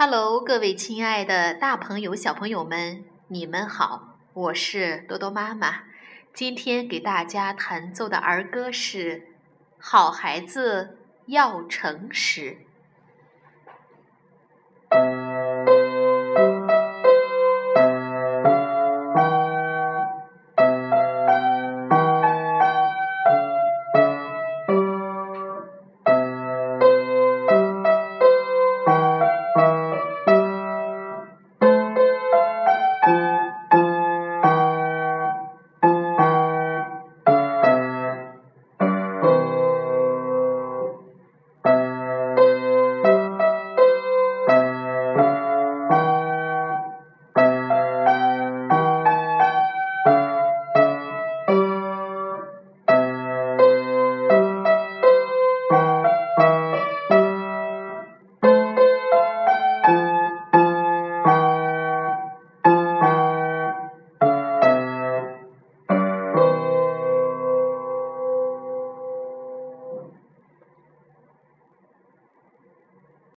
Hello，各位亲爱的大朋友、小朋友们，你们好，我是多多妈妈。今天给大家弹奏的儿歌是《好孩子要诚实》。